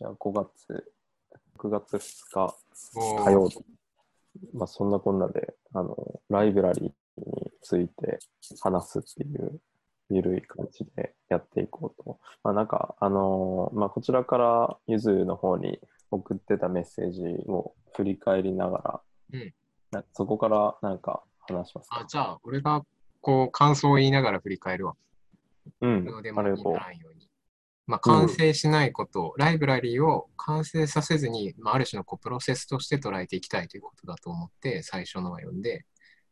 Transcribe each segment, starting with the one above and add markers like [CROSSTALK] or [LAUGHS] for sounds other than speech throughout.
じゃあ5月、6月2日火曜日。まあそんなこんなで、あの、ライブラリーについて話すっていう、ゆるい感じでやっていこうと。まあなんか、あのまあこちらからゆずの方に送ってたメッセージを振り返りながら、うんなそこからなんか話しますか？あじゃあ、俺がこう感想を言いながら振り返るわ。うんどうで、もいいありがとうな。らんように。まあ、完成しないこと、ライブラリーを完成させずに、まあ、ある種のこうプロセスとして捉えていきたいということだと思って、最初のは読んで、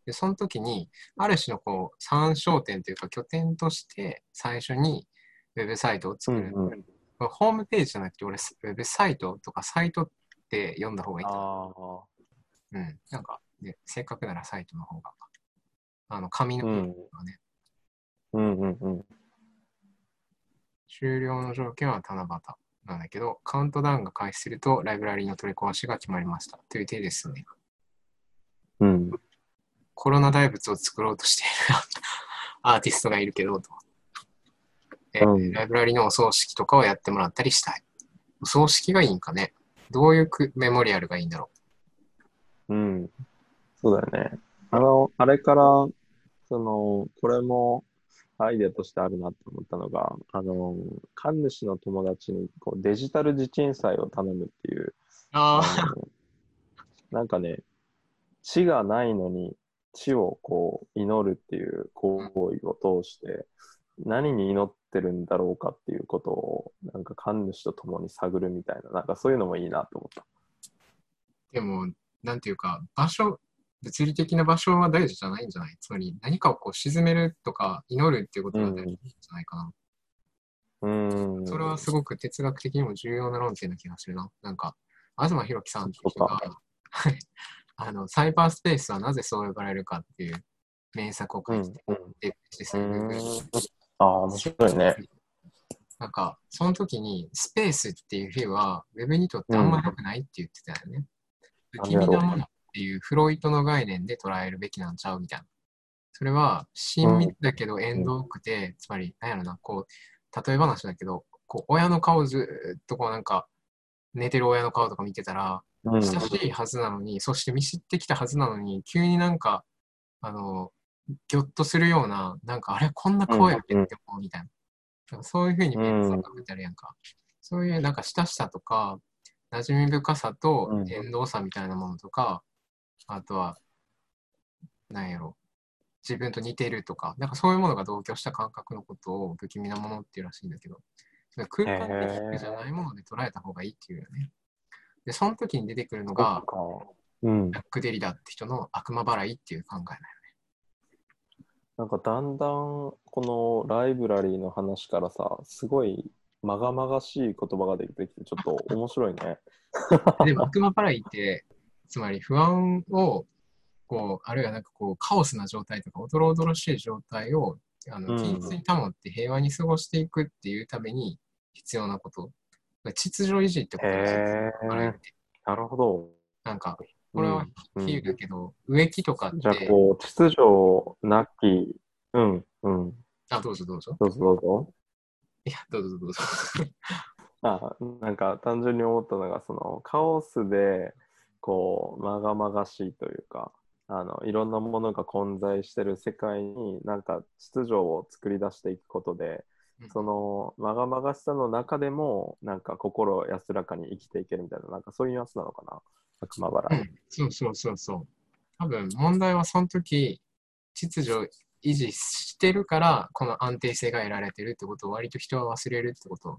でその時に、ある種のこう参照点というか拠点として、最初にウェブサイトをう作る。んうん。これホームページじゃなくて、俺、ウェブサイトとかサイトって読んだ方がいいかな。ああ。うん。なんか、でせっかくならサイトの方が、あの、紙のうん方がね、うんうんうん。終了の条件は七夕なんだけど、カウントダウンが開始すると、ライブラリーの取り壊しが決まりました。という手ですね。うん。コロナ大仏を作ろうとしている [LAUGHS] アーティストがいるけど、と。えうんライブラリーのお葬式とかをやってもらったりしたい。お葬式がいいんかねどういうくメモリアルがいいんだろうん。そうだよね。あの、あれから、その、これもアイデアとしてあるなって思ったのが、あの、神主の友達にこうデジタル地鎮祭を頼むっていう、う。あなんかね、地がないのに地をこう祈るっていう行為を通して、何に祈ってるんだろうかっていうことを、なんか神主と共に探るみたいな、なんかそういうのもいいなと思った。でも、なんていうか、場所、物理的な場所は大事じゃないんじゃない？つまり、何かをこう沈めるとか祈るっていうことが大事じゃないかな。うーん。それはすごく哲学的にも重要な論点な気がするな。なんか、東博樹さんって人がそ、[LAUGHS] あの、サイバースペースはなぜそう呼ばれるかっていう名作を書いてて、うんうんで実際にああ、面白いね。なんか、その時に、スペースっていう日は、ウェブにとってあんま良くないって言ってたよね。不気味なものっていうフロイトの概念で捉えるべきなんちゃうみたいな。それは、親密だけど縁遠くて、つまり、なんやろな、こう、例え話だけど、こう、親の顔ずっとこうなんか、寝てる親の顔とか見てたら、うん親しいはずなのに、そして見知ってきたはずなのに、急になんか、あの、ぎょっとするような、なんか、あれ、こんな顔やっけって思うみたいな。そういうふうに見える感覚ってあるやんか。そういうなんか親しさとか、馴染み深さとうん縁遠さみたいなものとか、あとは、なんやろ、自分と似てるとか、なんかそういうものが同居した感覚のことを不気味なものっていうらしいんだけど、空間的じゃないもので捉えた方がいいっていうよね。で、その時に出てくるのが、うん。ジャック・デリダって人の悪魔払いっていう考えだよなんかだんだんこのライブラリーの話からさ、すごいまがまがしい言葉が出てきて、ちょっと面白いね。ね。[LAUGHS] でも悪魔払いって、つまり不安を、こう、あるいはなんかこう、カオスな状態とか、おどろおどろしい状態を、あの、うん均一に保って平和に過ごしていくっていうために必要なこと。秩序維持ってことですよ。なるほど。なんか、これはうん比喩だけど、植木とかって、じゃあこう、秩序なき、うん、うん。あ、どうぞどうぞ。どうぞどうぞ。いや、どうぞどうぞ。[LAUGHS] あ、なんか単純に思ったのが、そのカオスで、こう、まがまがしいというか、あの、いろんなものが混在してる世界に、なんか秩序を作り出していくことで、そのまがまがしさの中でも、なんか心安らかに生きていけるみたいな、なんかそういうやつなのかな、悪魔払い。うん、そうそうそうそう。多分問題はその時、秩序を維持してるから、この安定性が得られてるってことを割と人は忘れるってこと。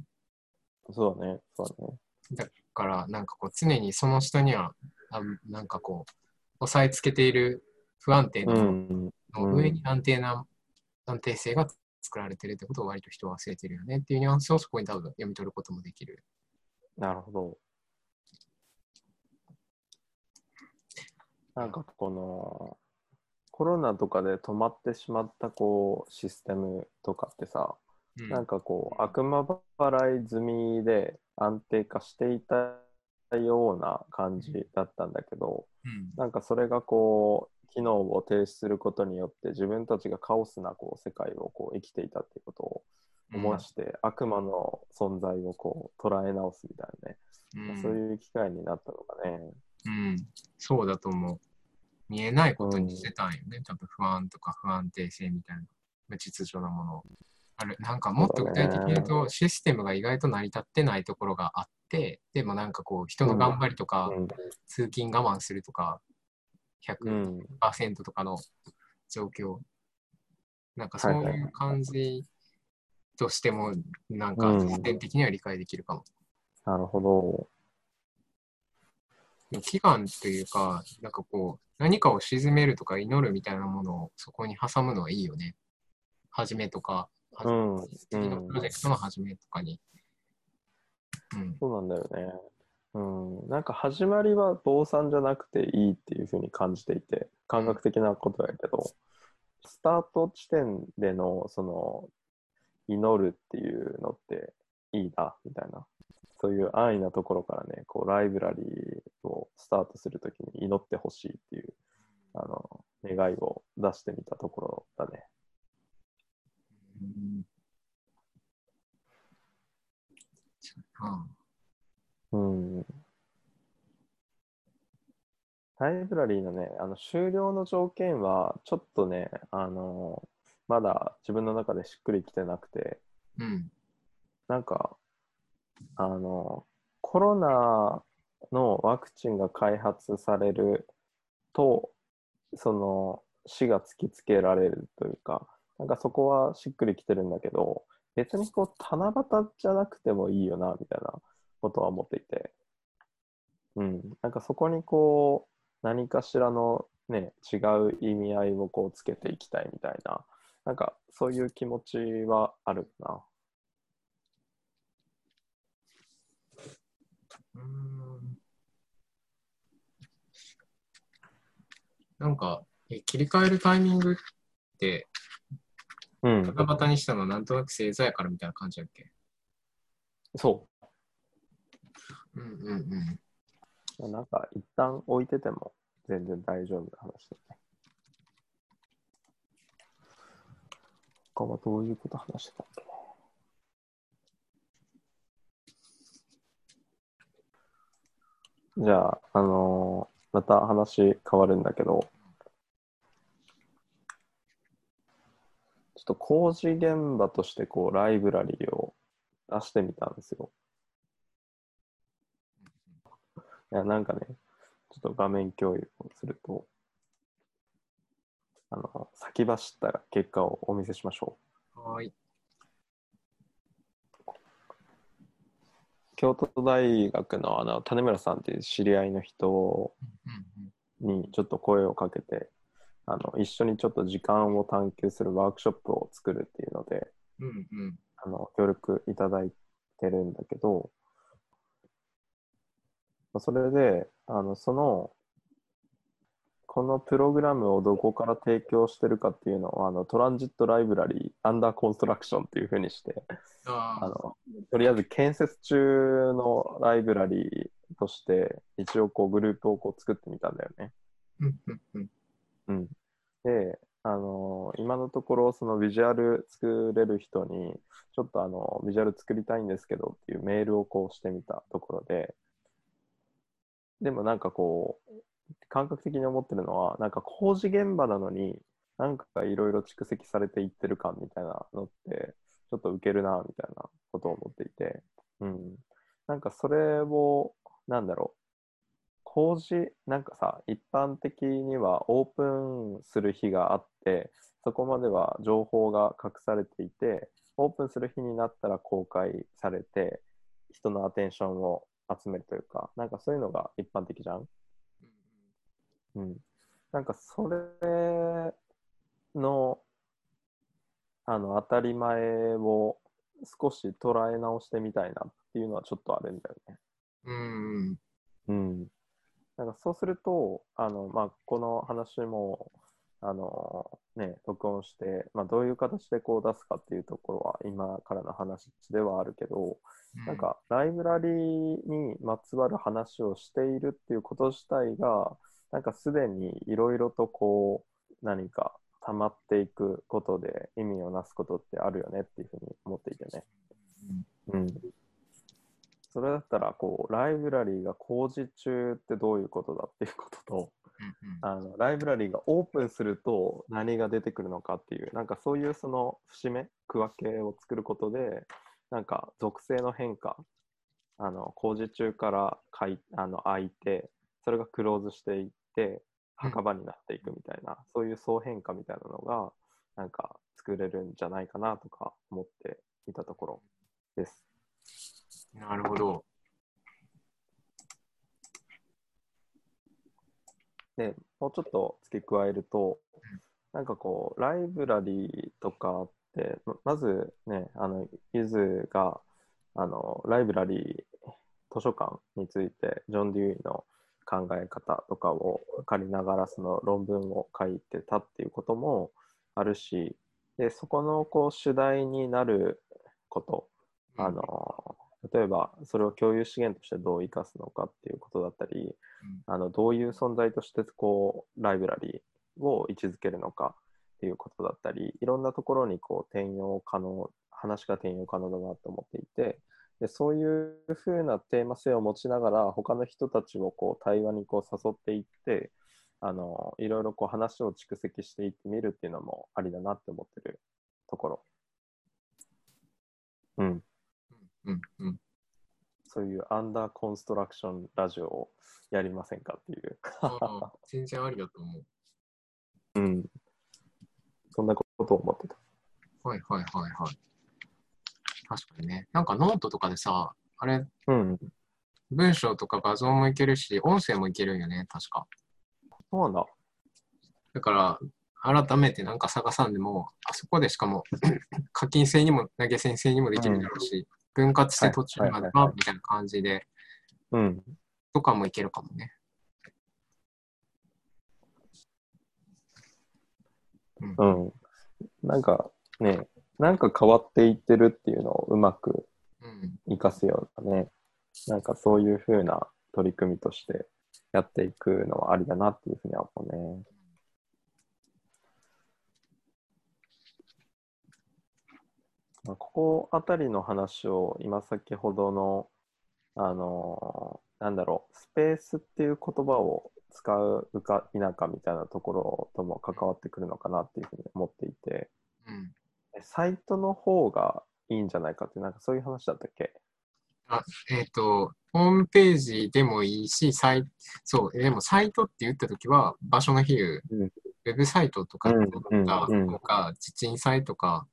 そうだね、そうだね。だから、なんかこう、常にその下には、あなんかこう、押さえつけている不安定なの上に安定な、安定性が作られてるってことを割と人は忘れてるよねっていうニュアンスをそこに多分読み取ることもできる。なるほど。なんかこのコロナとかで止まってしまったこうシステムとかってさ、うんなんかこう悪魔払い済みで安定化していたような感じだったんだけど、うんなんかそれがこう機能を停止することによって自分たちがカオスなこう世界をこう生きていたっていうことを思わして、悪魔の存在をこう捉え直すみたいなね、うんそういう機会になったのかね。うん、そうだと思う。見えないことにしてたんよね。多分不安とか不安定性みたいな無秩序なものを。あるなんかもっと具体的に言うと、システムが意外と成り立ってないところがあって、でもなんかこう、人の頑張りとか、通勤我慢するとか、うん。100%とかの状況。なんかそういう感じとしても、なんかうん実践的には理解できるかも。なるほど。祈願というか、なんかこう、何かを鎮めるとか祈るみたいなものをそこに挟むのはいいよね。始めとか、うん。次のプロジェクトの始めとかに。うん。そうなんだよね。うん。なんか始まりは坊さんじゃなくていいっていうふうに感じていて、感覚的なことやけど、スタート地点でのその祈るっていうのっていいな、みたいな。そういう安易なところからね、こうライブラリーをスタートするときに祈ってほしいっていう、あの、願いを出してみたところだね。うん。ライブラリーのね、あの終了の条件は、ちょっとね、あの、まだ自分の中でしっくりきてなくて、うん。なんか、あの、コロナのワクチンが開発されると、その死が突きつけられるというか、なんかそこはしっくりきてるんだけど、別にこう、七夕じゃなくてもいいよな、みたいなことは思っていて、うん、なんかそこにこう、何かしらのね、違う意味合いをこうつけていきたいみたいな、なんかそういう気持ちはあるな。うん。なんか、え切り替えるタイミングって、うん、バタバタにしたのはなんとなく星座やからみたいな感じだっけ？そうんうんうん。う。なんか一旦置いてても全然大丈夫な話だね。他はどういうこと話してたっけ？じゃあ、あのーまた話変わるんだけど、ちょっと工事現場としてこうライブラリーを出してみたんですよ。いや、なんかね、ちょっと画面共有をすると、あの、先走った結果をお見せしましょう。はーい。京都大学のあの種村さんっていう知り合いの人にちょっと声をかけて、あの一緒にちょっと時間を探求するワークショップを作るっていうので、うんうん。あの協力いただいてるんだけど、それで、あのその、このプログラムをどこから提供してるかっていうのを、あのトランジットライブラリーアンダーコンストラクションっていうふうにして、あのとりあえず建設中のライブラリーとして、一応こうグループをこう作ってみたんだよね。うん、で、あの今のところそのビジュアル作れる人にちょっとあのビジュアル作りたいんですけどっていうメールをこうしてみたところででもなんかこう感覚的に思ってるのはなんか工事現場なのになんかいろいろ蓄積されていってる感みたいなのってちょっとウケるなみたいなことを思っていて、うん、なんかそれをなんだろう。工事なんかさ一般的にはオープンする日があってそこまでは情報が隠されていてオープンする日になったら公開されて人のアテンションを集めるというかなんかそういうのが一般的じゃん、うん、なんかそれのあの当たり前を少し捉え直してみたいなっていうのはちょっとあるんだよね。うん。うん、なんかそうすると、あのまあ、この話もあの、ね、録音して、まあ、どういう形でこう出すかっていうところは今からの話ではあるけど、なんかライブラリーにまつわる話をしているっていうこと自体が、なんかすでにいろいろとこう何か溜まっていくことで意味をなすことってあるよねっていうふうに思っていてね。うん。それだったら、こう、ライブラリーが工事中ってどういうことだっていうことと、あのライブラリーがオープンすると何が出てくるのかっていう、なんかそういうその節目、区分けを作ることで、なんか属性の変化、あの工事中からかいあの開いて、それがクローズしていって、墓場になっていくみたいな、そういう総変化みたいなのが、なんか作れるんじゃないかなとか思っていたところです。なるほど。で、もうちょっと付け加えると、なんかこう、ライブラリーとかって、ままずね、あの、ゆずが、あの、ライブラリー図書館について、ジョン・デューイの考え方とかを借りながら、その論文を書いてたっていうこともあるし、で、そこのこう主題になること、あの、例えばそれを共有資源としてどう生かすのかっていうことだったり、あのどういう存在としてこうライブラリーを位置づけるのかっていうことだったり、いろんなところにこう転用可能、話が転用可能だなと思っていて、でそういうふうなテーマ性を持ちながら、他の人たちをこう対話にこう誘っていって、あのいろいろこう話を蓄積していってみるっていうのもありだなって思ってるところ。うん。うんうん。そういうアンダーコンストラクションラジオをやりませんかっていう。全然ありだと思う。うん。そんなことを思ってた。はいはいはいはい。確かにね。なんかノートとかでさ、あれ、うん。文章とか画像もいけるし、音声もいけるんよね、確か。そうなんだ。だから、改めてなんか探さんでも、あそこでしかも [CLEARS THROAT] 課金制にも投げ銭制にもできるだろうし、分割して途中まではみたいな感じで、うん。とかもいけるかもね。うん。なんかね、なんか変わっていってるっていうのをうまくうん。活かすようなね、なんかそういうふうな取り組みとしてやっていくのはありだなっていうふうには思うね。まあここあたりの話を今先ほどの、あのーなんだろう、スペースっていう言葉を使うか否かみたいなところとも関わってくるのかなっていうふうに思っていて、うん。サイトの方がいいんじゃないかって、なんかそういう話だったっけ？あ、えっ、と、ホームページでもいいし、サイそう、でもサイトって言ったときは、場所の比喩、うん。ウェブサイトとか、うんとか、地鎮祭とか、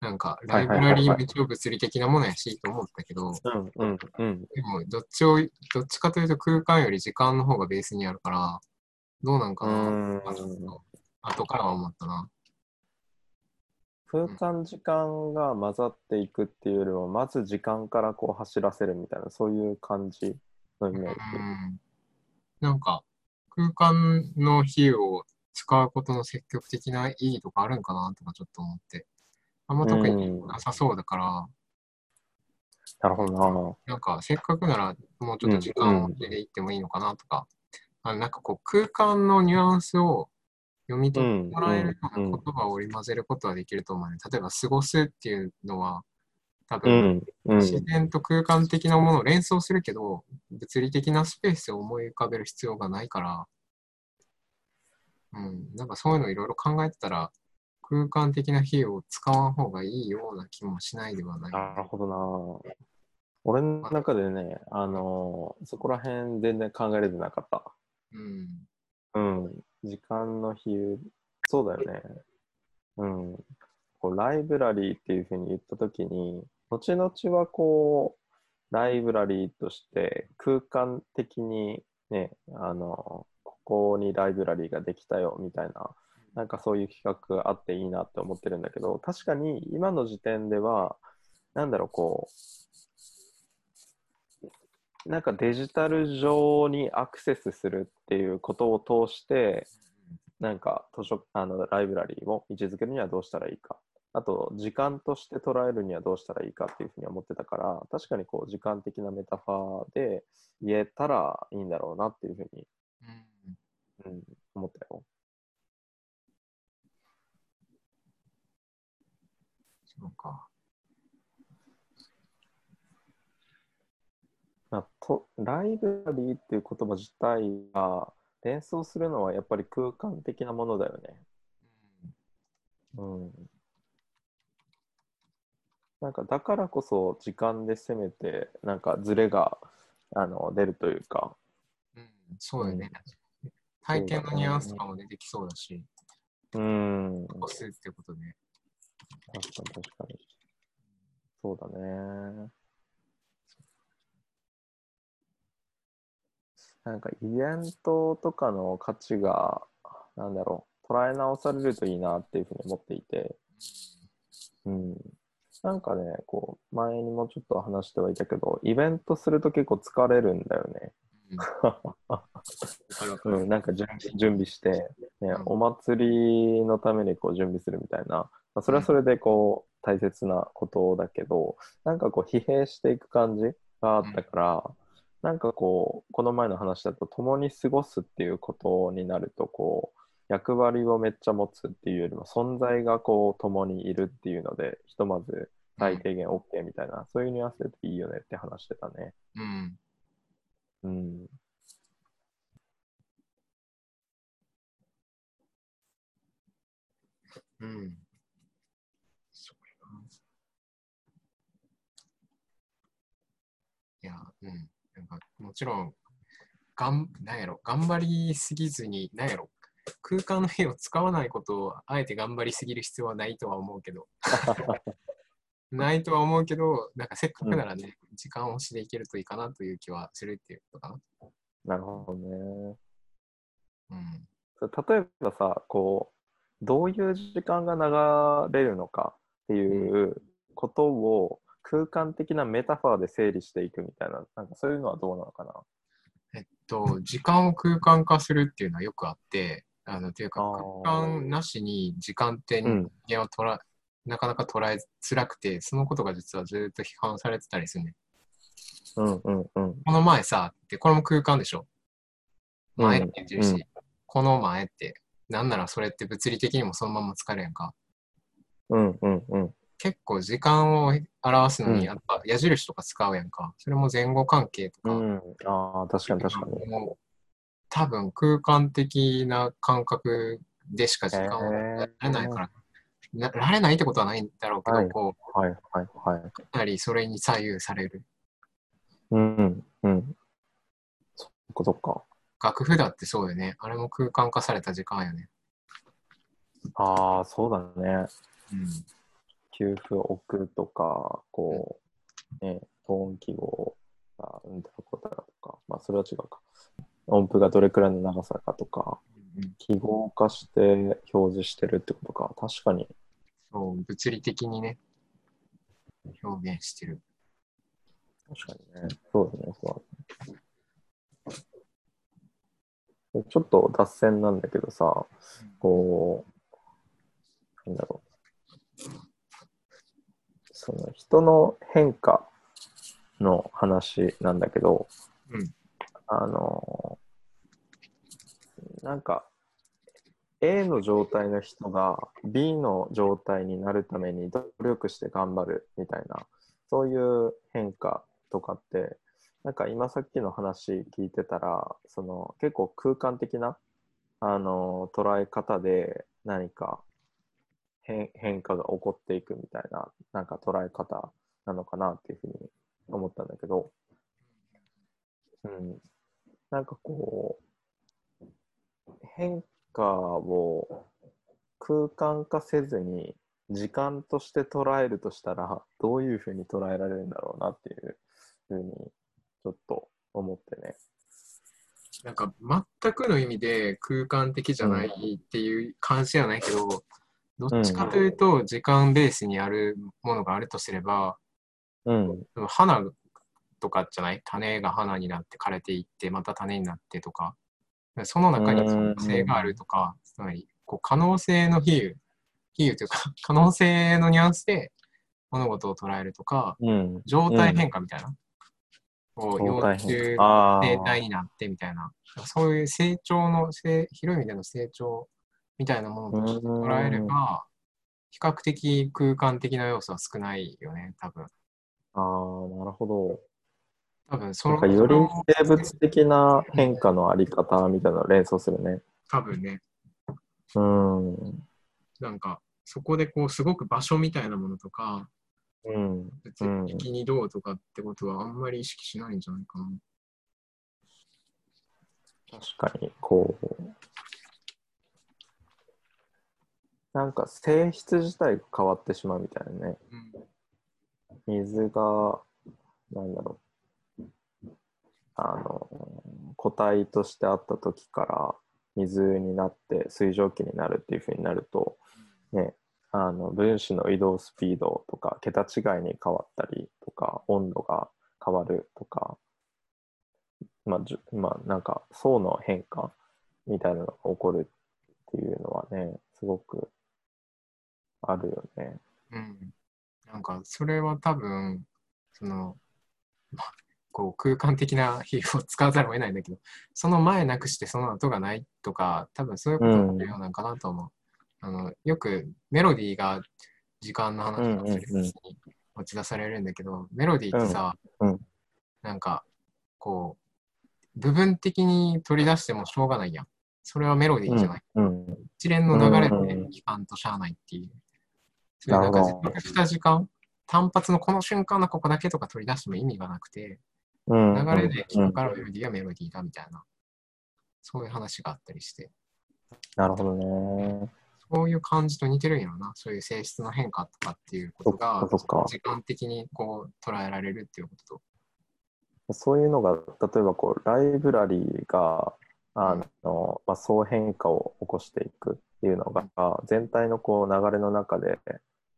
なんか、ライブラリーも一応物理的なものやしと思ったけど、うんうんうん。でも、どっちを、どっちかというと空間より時間の方がベースにあるから、どうなんかな、あちょっと後からは思ったな。空間時間が混ざっていくっていうよりも、まず時間からこう走らせるみたいな、そういう感じのイメージ。うんなんか、空間の比喩を使うことの積極的な意義とかあるんかなとかちょっと思って。あんま特になさそうだから、なるほどなんかせっかくならもうちょっと時間を入れていってもいいのかなとか、あなんかこう空間のニュアンスを読み取ってもらえるようなうんうん言葉を織り交ぜることはできると思うね。例えば、過ごすっていうのは、多な。う分、んうん。自然と空間的なものを連想するけど、物理的なスペースを思い浮かべる必要がないから、うん、なんかそういうのいろいろ考えてたら、空間的な比喩を使わん方がいいような気もしないではない。なるほどな。俺の中でね、あのーそこら辺全然考えれてなかった。うん。うん。時間の比喩、そうだよね。うん。こうライブラリーっていうふうに言ったときに、後々はこう、ライブラリーとして空間的にね、あの、ここにライブラリーができたよみたいな、なんかそういう企画あっていいなって思ってるんだけど、確かに今の時点では、なんだろう、こう、なんかデジタル上にアクセスするっていうことを通して、なんか図書あのライブラリーを位置づけるにはどうしたらいいか。あと、時間として捉えるにはどうしたらいいかっていうふうに思ってたから、確かにこう時間的なメタファーで言えたらいいんだろうなっていうふうに、うんうん、思ったよ。そうか。まあ、とライブラリーっていう言葉自体が連想するのはやっぱり空間的なものだよね。うん。なんかだからこそ時間で攻めてなんかズレがあの出るというか。うん、そうだよね。体験のニュアンスとかも出てきそうだし、うん。残すってことで。確かに確かに。そうだね。なんかイベントとかの価値が、なんだろう、捉え直されるといいなっていうふうに思っていて、うん。なんかね、こう、前にもちょっと話してはいたけど、イベントすると結構疲れるんだよね。うん、なんか準備して、ねうんお祭りのためにこう準備するみたいな、まあ、それはそれでこう大切なことだけど、なんかこう疲弊していく感じがあったから、なんかこうこの前の話だと共に過ごすっていうことになるとこう役割をめっちゃ持つっていうよりも存在がこう共にいるっていうのでひとまず最低限 OK みたいな、そういうニュアンスでいいよねって話してたね。うん。うんうん。そうやな。いや、うん。なんか、もちろん、がん、なんやろ、頑張りすぎずに、なんやろ、空間の絵を使わないことを、あえて頑張りすぎる必要はないとは思うけど、[LAUGHS] ないとは思うけど、なんかせっかくならね、時間をしでいけるといいかなという気はするっていうことかなるほどね。な。うん。例えばさ、こう、どういう時間が流れるのかっていうことを空間的なメタファーで整理していくみたいな、なんかそういうのはどうなのかな？えっと、時間を空間化するっていうのはよくあって、あの、っていうか空間なしに時間ってうん人間を捉え、なかなか捉えづらくて、そのことが実はずっと批判されてたりするね。うんうんうん。この前さ、って、これも空間でしょ？うん前って言ってるし、うんこの前って、なんならそれって物理的にもそのまま使えるやんか。うんうんうん。結構時間を表すのに、うんやっぱ矢印とか使うやんか。それも前後関係とか、うん、ああ、確かに確かに。多分空間的な感覚でしか時間をやれないから、なられないってことはないんだろうけど、はいこはいはいはい。う、かなりそれに左右される。うんうん。そっかそっか。楽譜だってそうよね。あれも空間化された時間よね。ああ、そうだね。うん。給付を置くとか、こう、ね、トーン記号がうんたらこたらとか、まあそれは違うか。音符がどれくらいの長さかとか、うん記号化して表示してるってことか。確かに。そう、物理的にね、表現してる。確かにね。そうだね、そうだね。ちょっと脱線なんだけどさ、こう、なんだろう。その人の変化の話なんだけど、うん。あの、なんか、A の状態の人が B の状態になるために努力して頑張るみたいな、そういう変化とかって、なんか今さっきの話聞いてたら、その結構空間的なあの捉え方で何か変変化が起こっていくみたいななんか捉え方なのかなっていうふうに思ったんだけど、うん、なんかこう変化を空間化せずに時間として捉えるとしたらどういうふうに捉えられるんだろうなっていうふうにちょっと思ってね。なんか全くの意味で空間的じゃないっていう感じではないけど、どっちかというと時間ベースにあるものがあるとすれば、うん、花とかじゃない？種が花になって枯れていって、また種になってとか、その中に可能性があるとか、つまりこう可能性の比喩、比喩というか、[LAUGHS] 可能性のニュアンスで物事を捉えるとか、うん、状態変化みたいな。こう幼大虫変。あ生あ、態になってみたいな、そういう成長の、せ広い意味での成長みたいなものとして捉えれば、比較的空間的な要素は少ないよね、多分。ああ、なるほど。多分そのなんかより生物的な変化のあり方みたいなのを連想するね。多分ね、うん。なんか、そこでこう、すごく場所みたいなものとか、うん。物理的にどうとかってことはあんまり意識しないんじゃないかな。確かに、こう。なんか性質自体が変わってしまうみたいなね。うん。水が、なんだろう。あの、固体としてあった時から水になって水蒸気になるっていう風になると、ね、あの分子の移動スピードとか桁違いに変わったりとか温度が変わるとか、まあ、じまあ、なんか層の変化みたいなのが起こるっていうのはねすごくあるよね。うん。なんか、それは多分、その、まあこう空間的な比喩を使わざるを得ないんだけど、その前なくしてその後がないとか、多分そういうことが重要なんかなと思う。あのよくメロディーが時間の話をするうんうんうん時に持ち出されるんだけど、メロディーってさ、うんうんなんか、こう、部分的に取り出してもしょうがないやん。それはメロディーじゃない。うん一連の流れうんうんで聞かんとしゃあないっていう。そういうなんか自覚した時間、単発のこの瞬間のここだけとか取り出しても意味がなくて、うん流れで聞くからメロディーはメロディーだみたいな、そういう話があったりして、なるほどね。そういう感じと似てるんやろな。そういう性質の変化とかっていうことが時間的にこう捉えられるっていうことと。そういうのが、例えばこう、ライブラリーが、あの、まあ、総変化を起こしていくっていうのが、全体のこう流れの中で、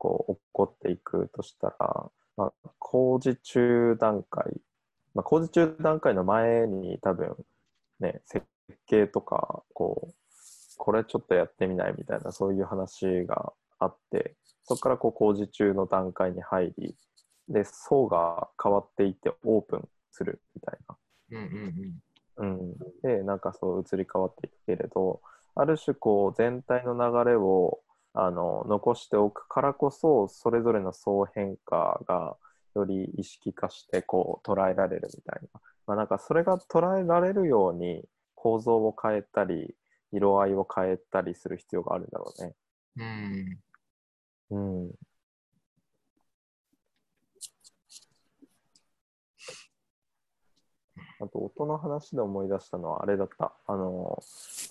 こう、起こっていくとしたら、まあ、工事中段階、まあ、工事中段階の前に多分、ね、設計とか、こう、これちょっとやってみないみたいな、そういう話があって、そこからこう工事中の段階に入り、で、層が変わっていってオープンするみたいな。うんうんうん。うん、でなんかそう移り変わっていくけれどある種こう全体の流れをあの残しておくからこそそれぞれの総変化がより意識化してこう捉えられるみたいな,、まあ、なんかそれが捉えられるように構造を変えたり色合いを変えたりする必要があるんだろうね。うん。うん、あと音の話で思い出したのはあれだったあの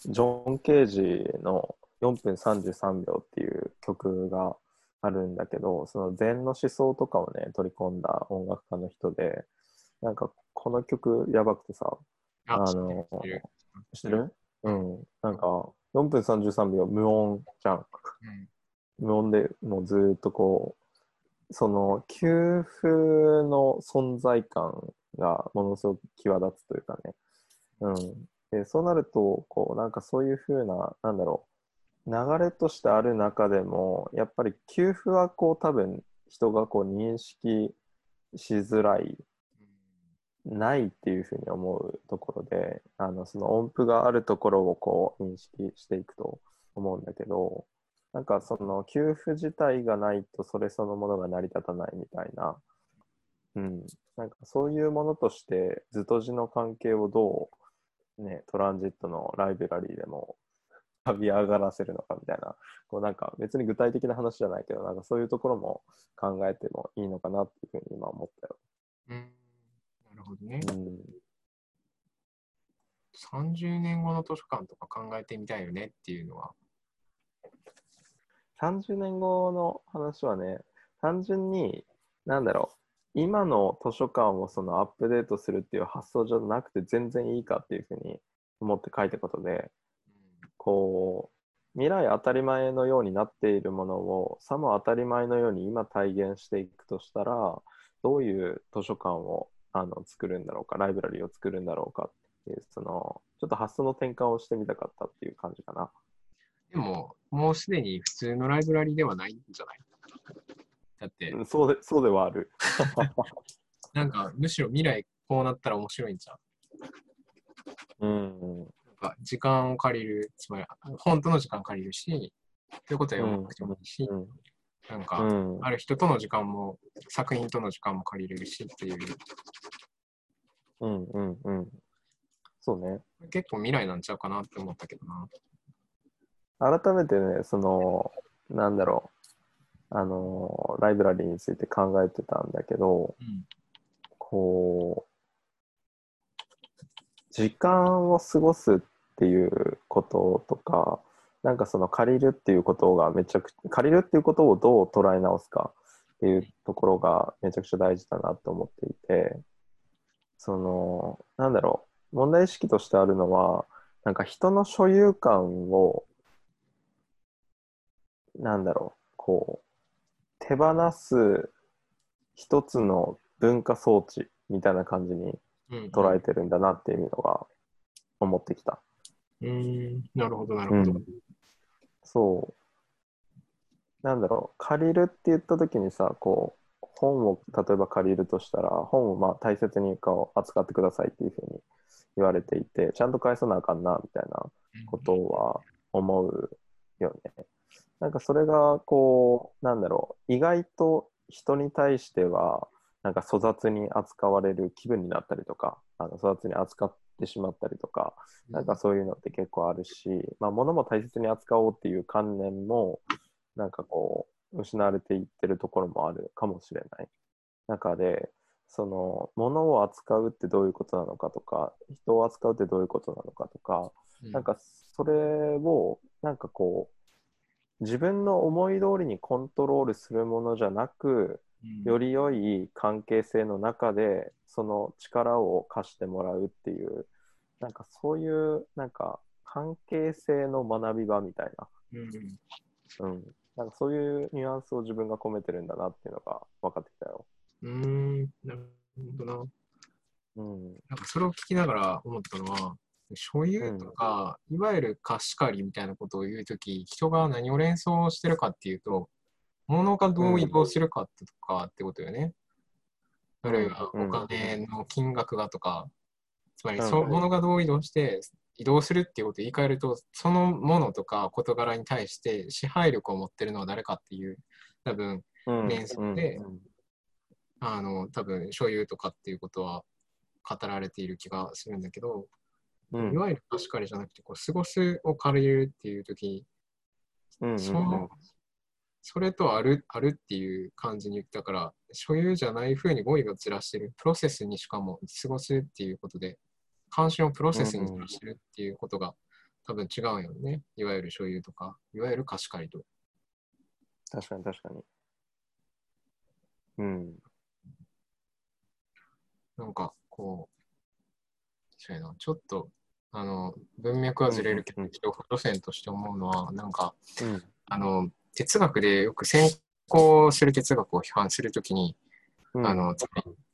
ジョン・ケージの4分33秒っていう曲があるんだけどその禅の思想とかをね取り込んだ音楽家の人でなんかこの曲やばくてさあ、のる。知ってる？うん。なんか4分33秒無音じゃん。うん。無音でもうずーっとこうその給付の存在感がものすごく際立つというかね、うん、でそうなるとこうなんかそういうふうななんだろう流れとしてある中でもやっぱり給付はこう多分人がこう認識しづらいないっていうふうに思うところであのその音符があるところをこう認識していくと思うんだけどなんかその給付自体がないとそれそのものが成り立たないみたいな、うん、なんかそういうものとして図と字の関係をどう、ね、トランジットのライブラリーでも浮かび上がらせるのかみたいなこうなんか別に具体的な話じゃないけどなんかそういうところも考えてもいいのかなっていうふうに今思ったよ。うん。なるほどね。うん30年後の図書館とか考えてみたいよねっていうのは。30年後の話はね、単純に、なんだろう、今の図書館をそのアップデートするっていう発想じゃなくて全然いいかっていうふうに思って書いたことで、こう、未来当たり前のようになっているものをさも当たり前のように今体現していくとしたら、どういう図書館をあの作るんだろうか、ライブラリーを作るんだろうかっていう、その、ちょっと発想の転換をしてみたかったっていう感じかな。でも、もうすでに普通のライブラリではないんじゃない？だって、うんそうでそうではある。[LAUGHS] [LAUGHS] なんか、むしろ未来こうなったら面白いんじゃん。うん。時間を借りる、つまり、本当の時間借りるし、ということは読まなくてもいいし、うんなんか、うん。ある人との時間も、作品との時間も借りれるしっていう、うんうんうん。そうね。結構未来なんちゃうかなって思ったけどな。改めてね、その、なんだろう、あの、ライブラリーについて考えてたんだけど、うん。こう、時間を過ごすっていうこととか、なんかその借りるっていうことがめちゃくちゃ、借りるっていうことをどう捉え直すかっていうところがめちゃくちゃ大事だなと思っていて、その、なんだろう、問題意識としてあるのは、なんか人の所有感を、なんだろう、こう、手放す一つの文化装置みたいな感じにうん、捉えてるんだなっていうのが思ってきた。うん、なるほど、なるほど。うんそう。なんだろう、借りるって言った時にさ、こう、本を例えば借りるとしたら、本をまあ大切にこう扱ってくださいっていうふうに言われていて、ちゃんと返さなあかんなみたいなことは思うよね。なんかそれがこう、なんだろう、意外と人に対しては、なんか粗雑に扱われる気分になったりとか、あの粗雑に扱ってしまったりとか、なんかそういうのって結構あるし、まあ、物も大切に扱おうっていう観念も、なんかこう、失われていってるところもあるかもしれない。中で、その、物を扱うってどういうことなのかとか、人を扱うってどういうことなのかとか、うん、なんかそれを、なんかこう、自分の思い通りにコントロールするものじゃなく、うん、より良い関係性の中でその力を貸してもらうっていうなんかそういうなんか関係性の学び場みたいな、うん、うん、なんかそういうニュアンスを自分が込めてるんだなっていうのが分かってきたよ。うーん、なるほどな。うん。なんかそれを聞きながら思ったのは、所有とか、いわゆる貸し借りみたいなことを言うとき、人が何を連想してるかっていうと、物がどう移動するかってとかってことよね。あるいはうん。お金の金額がとか、つまりうん。そ物がどう移動して移動するっていうことを言い換えると、そのものとか事柄に対して支配力を持ってるのは誰かっていう、多分、うん。連想でうん。あの、多分所有とかっていうことは語られている気がするんだけど、うんいわゆる貸し借りじゃなくて、こう過ごすを借りるっていうとき、うんうんその、それとある、あるっていう感じに言ったから、所有じゃない風に語彙がずらしてる、プロセスにしかも過ごすっていうことで、関心をプロセスにずらしてるっていうことが多分違うよね。いわゆる所有とか、いわゆる貸し借りと。確かに確かに。うん。なんか、こう、ちょっと、あの、文脈はずれるけど、うんうん一応、路線として思うのは、なんか、うんあの、哲学でよく先行する哲学を批判するときに、うんあの、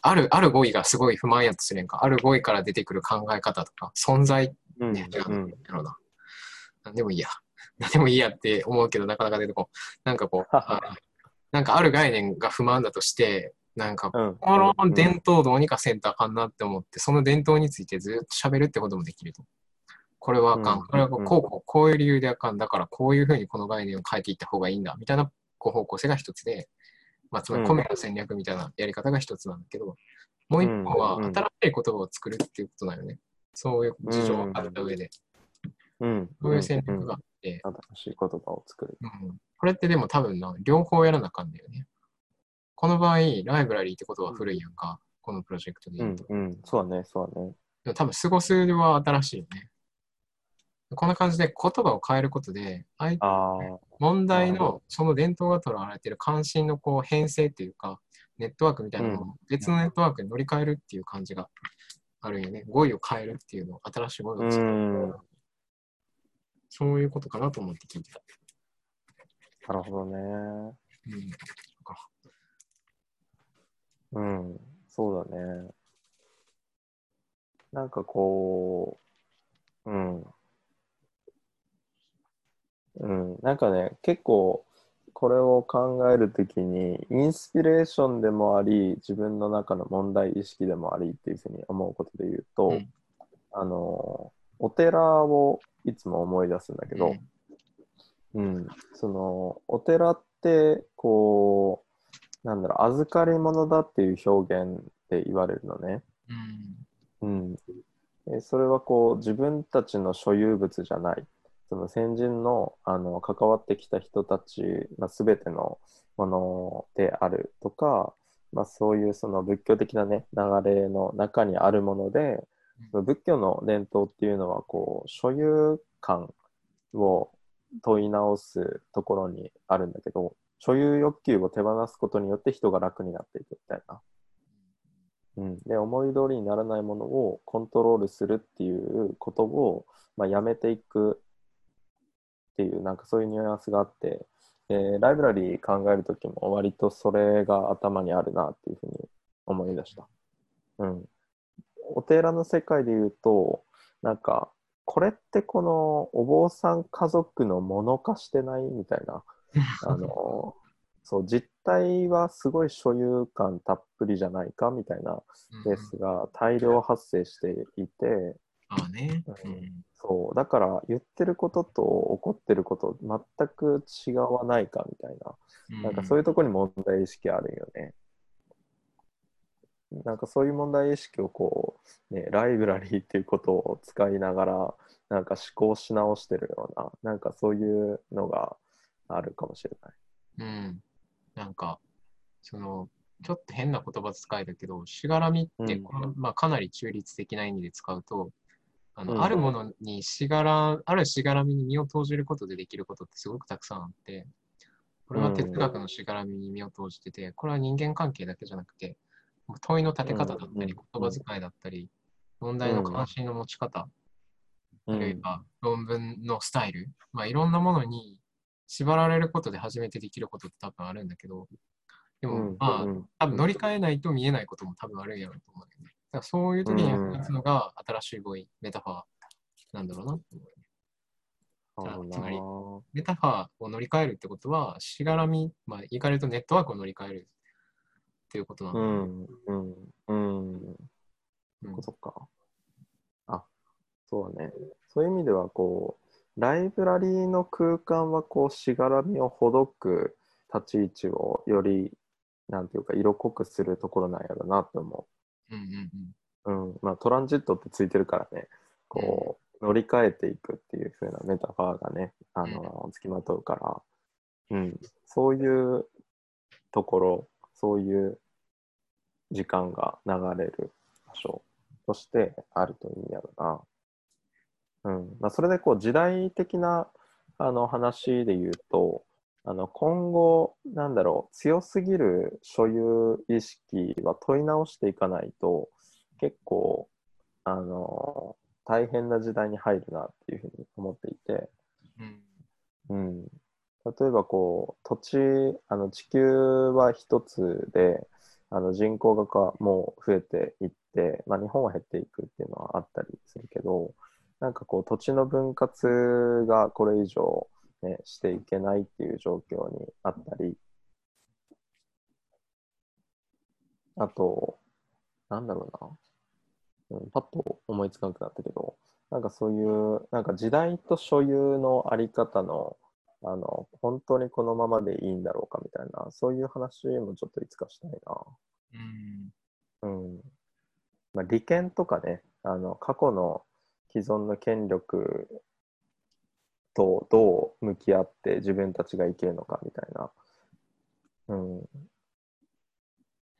ある、ある語彙がすごい不満やとすれんか、ある語彙から出てくる考え方とか、存在、うんね、違ううんやろうな。なんでもいいや。なんでもいいやって思うけど、なかなか出てこん。なんかこう、[LAUGHS] あなんかある概念が不満だとして、なんか、うんこの伝統をどうにかせんとあかんなって思って、その伝統についてずっと喋るってこともできると。これはあかん。うんこれはこう、こうこう、いう理由であかん。だから、こういうふうにこの概念を変えていった方がいいんだ。みたいなこう方向性が一つで、まあ、つまり、うんコメの戦略みたいなやり方が一つなんだけど、もう一個は新しい言葉を作るっていうことだよね。そういう事情があった上で、うん。そういう戦略うんがあって、新しい言葉を作る。うんこれってでも多分な、両方やらなあかんだよね。この場合、ライブラリーってことは古いやんか。このプロジェクトでう言うんと。うん。そうだね、そうだね。でも多分、過ごすは新しいよね。こんな感じで言葉を変えることで、相。問題のその伝統が捉われている関心のこう編成っていうか、ネットワークみたいなものを別のネットワークに乗り換えるっていう感じがあるよね。語彙を変えるっていうのを、新しい語彙を作る。うんそういうことかなと思って聞いてた。なるほどね。うんうん、そうだね。なんかこう、うん。うん、なんかね、結構、これを考えるときに、インスピレーションでもあり、自分の中の問題意識でもありっていうふうに思うことで言うと、うん。あの、お寺をいつも思い出すんだけど、うん、そのお寺っって、こう、なんだろう、預かり物だっていう表現で言われるのね。うん。うん。でそれはこう、自分たちの所有物じゃない。その先人のあの関わってきた人たち、まあ、全てのものであるとか、まあ、そういうその仏教的なね、流れの中にあるもので、その仏教の伝統っていうのはこう所有感を問い直すところにあるんだけど所有欲求を手放すことによって人が楽になっていくみたいな、うん、で思い通りにならないものをコントロールするっていうことを、まあ、やめていくっていうなんかそういうニュアンスがあって。でライブラリー考える時も割とそれが頭にあるなっていうふうに思い出した。うん。お寺の世界で言うと、なんか、これってこのお坊さん家族のもの化してないみたいな、あの、そう、実態はすごい所有感たっぷりじゃないかみたいなケースが大量発生していて、ああね。うん。そう、だから言ってることと起こってること全く違わないかみたいな、なんかそういうところに問題意識あるよね。なんかそういう問題意識をこう、ね、ライブラリーっていうことを使いながら、なんか思考し直してるような、なんかそういうのがあるかもしれない。うん。なんか、その、ちょっと変な言葉使いだけど、しがらみって、うん。このまあ、かなり中立的な意味で使うと、あの、うん。あるものにしがら、あるしがらみに身を投じることでできることってすごくたくさんあって、これは哲学のしがらみに身を投じてて、これは人間関係だけじゃなくて、問いの立て方だったり、うん言葉遣いだったり、問題の関心の持ち方、あるいは論文のスタイル、まあいろんなものに縛られることで初めてできることって多分あるんだけど、でも、うんまあ、うん多分乗り換えないと見えないことも多分あるんやろうと思うんだよね。だからそういう時に役立つのが新しい語彙、メタファーなんだろうなと思うよね。つまりなメタファーを乗り換えるってことは、しがらみ、まあ言い換えるとネットワークを乗り換えるっていうことなうの、ん、うん、うん。うんそっか。あ、そうだね。そういう意味では、こう、ライブラリーの空間は、こう、しがらみをほどく立ち位置をより、なんていうか、色濃くするところなんやろなって思うんうんうんう。うん。まあ、トランジットってついてるからね、こう、乗り換えていくっていう風なメタファーがね、あの、つきまとうから、うん。そういうところ、そういう時間が流れる場所としてあるといいんやろな。うん。まあ、それでこう時代的なあの話で言うとあの今後なんだろう強すぎる所有意識は問い直していかないと結構あの大変な時代に入るなっていうふうに思っていて、うん。うん、例えばこう土地あの地球は一つであの人口がかもう増えていって、まあ、日本は減っていくっていうのはあったりするけどなんかこう土地の分割がこれ以上、ね、していけないっていう状況にあったりあとなんだろうな、うん、パッと思いつかなくなったけどなんかそういうなんか時代と所有のあり方のあの本当にこのままでいいんだろうかみたいなそういう話もちょっといつかしたいな。うん。うん。まあ、利権とかねあの過去の既存の権力とどう向き合って自分たちが生きるのかみたいな、うん、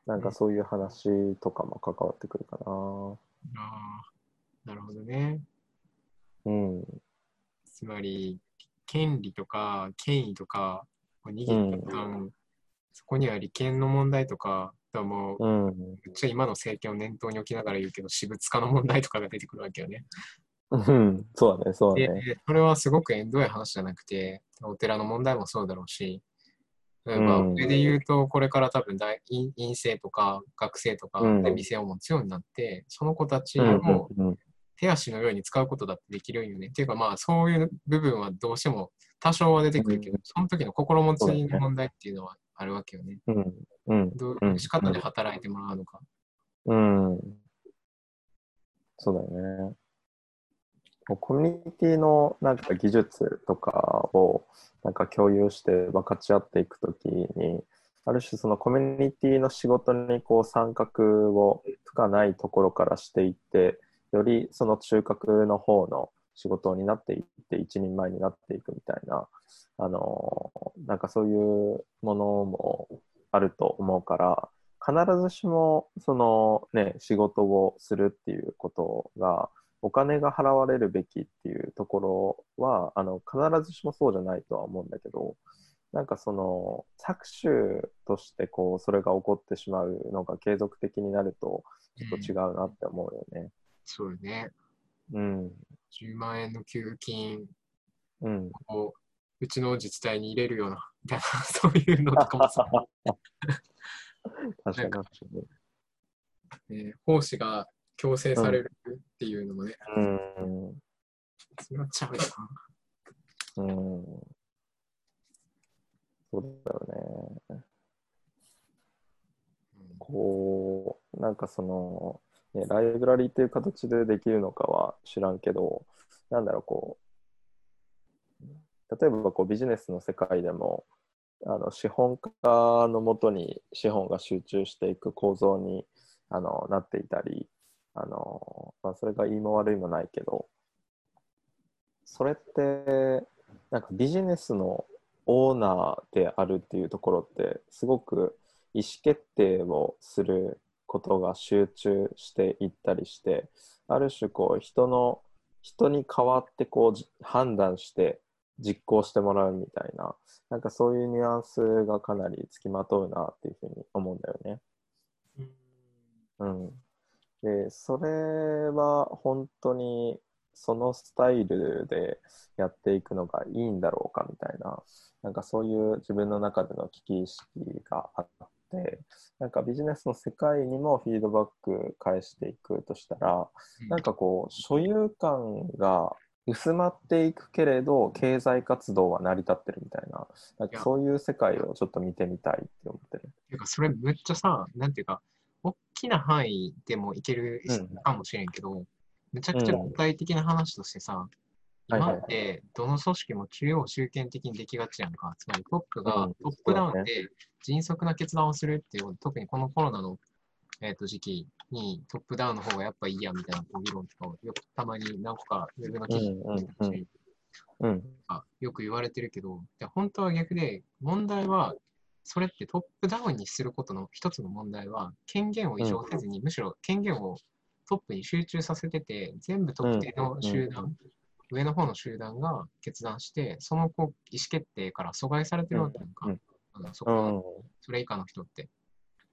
なんかそういう話とかも関わってくるかな。ああ、なるほどね。うん、つまり、権利とか権威とかを握った途端、そこには利権の問題とか、だからもう、うん、めっちゃ今の政権を念頭に置きながら言うけど、私物化の問題とかが出てくるわけよね。うん、そうだね、そうでだね。、それはすごく縁遠い話じゃなくて、お寺の問題もそうだろうし、例えば、うん。上で言うと、これから多分大院院生とか学生とかうん。で店を持つようになって、その子たちうんをうん。手足のように使うことだってできるんよね。っていうかまあそういう部分はどうしても多少は出てくるけど、うん。その時の心持ちの問題っていうのはあるわけよね。うん、うん、どう仕方で働いてもらうのか。うん。そうだよね。コミュニティのなんか技術とかをなんか共有して分かち合っていくときに、ある種そのコミュニティの仕事にこう参画を深ないところからしていって、よりその中核の方の仕事になっていって一人前になっていくみたいな、あのなんかそういうものもあると思うから、必ずしもそのね、仕事をするっていうことが、お金が払われるべきっていうところは、あの必ずしもそうじゃないとは思うんだけど、なんかその搾取としてこうそれが起こってしまうのが継続的になるとちょっと違うなって思うよね。そうね。うん。10万円の給付金うん。をうちの自治体に入れるような、[LAUGHS] みたいな、そういうのとかもさ、確かに奉仕が強制されるっていうのもね、うん。それはちゃうよな。うん。そうだよね。うんこう、なんかその、ね、ライブラリーっていう形でできるのかは知らんけど、なんだろう、こう、例えばこうビジネスの世界でも、あの資本家のもとに資本が集中していく構造にあのなっていたり、あのまあ、それがいいも悪いもないけど、それって、なんかビジネスのオーナーであるっていうところって、すごく意思決定をすることが集中していったりして、ある種こう人の、人に代わってこう判断して実行してもらうみたいな、なんかそういうニュアンスがかなりつきまとうなっていうふうに思うんだよね。うん。で、それは本当にそのスタイルでやっていくのがいいんだろうかみたいな、なんかそういう自分の中での危機意識があって、なんかビジネスの世界にもフィードバック返していくとしたら、なんかこう、所有感が薄まっていくけれど、経済活動は成り立ってるみたいな、なんかそういう世界をちょっと見てみたいって思ってる。ていうか、それめっちゃさ、なんていうか、大きな範囲でもいけるうんかもしれんけど、めちゃくちゃ具体的な話としてさ、はいはい今ってどの組織も中央集権的にできがちやんか。つまりトップがうんトップダウンで迅速な決断をするっていうこと、特にこのコロナの、えー、と時期にトップダウンの方がやっぱいいやみたいな議論とかをよくたまに何個かウェブの記事うんうん見たしうん。あよく言われてるけど、で本当は逆で、問題は、それってトップダウンにすることの一つの問題は、権限を移譲せずに、むしろ権限をトップに集中させてて、全部特定の集団、うん上の方の集団が決断して、そのこう意思決定から阻害されてるわけなんか、うんあのそこうん。それ以下の人って。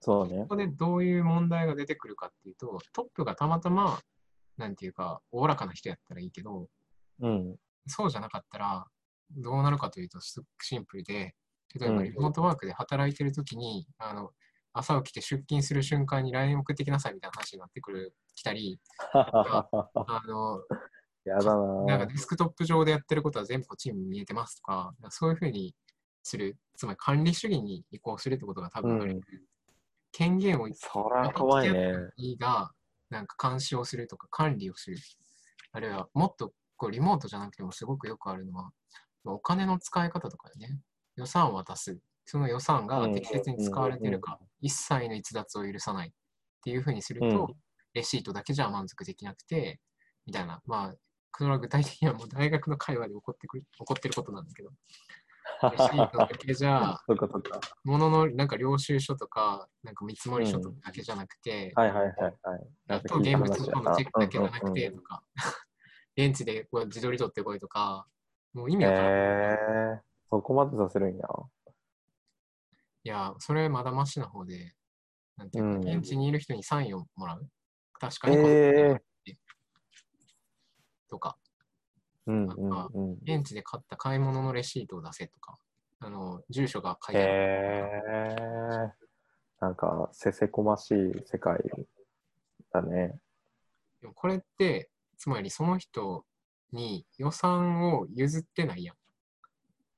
そうねこ。こでどういう問題が出てくるかっていうと、トップがたまたま、なんていうか、おおらかな人やったらいいけど、うん。そうじゃなかったら、どうなるかというと、すごくシンプルで、例えばうんリモートワークで働いてるときに、あの、朝起きて出勤する瞬間に LINE 送ってきなさいみたいな話になってくる、来たり、[LAUGHS] あの、やだななんかデスクトップ上でやってることは全部こっちに見えてますとか、そういうふうにする、つまり管理主義に移行するってことが多分ある、うん権限をそら怖いね。いいが、なんか監視をするとか管理をする。あるいは、もっとこうリモートじゃなくてもすごくよくあるのは、お金の使い方とかでね、予算を渡す。その予算が適切に使われているか、一切の逸脱を許さないっていうふうにすると、うんレシートだけじゃ満足できなくて、みたいな。まあ、それは具体的にはもう大学の会話で起こってくる起こってることなんですけど、レ [LAUGHS] シートだけじゃ。もののなんか領収書とか、なんか見積もり書とかだけじゃなくて、はいはいはいはい。あと現物とのチェックだけじゃなくてとか、現地でこう自撮り取ってこいとか、もう意味へわからん。えー、そこまでさせるんや。いや、それまだマシな方で、なんていうか、うん現地にいる人にサインをもらう。確かにえとか、うんうんうん。現地で買った買い物のレシートを出せとか、あの住所が書いてある。へえー、なんか、せせこましい世界だね。でもこれって、つまりその人に予算を譲ってないやん。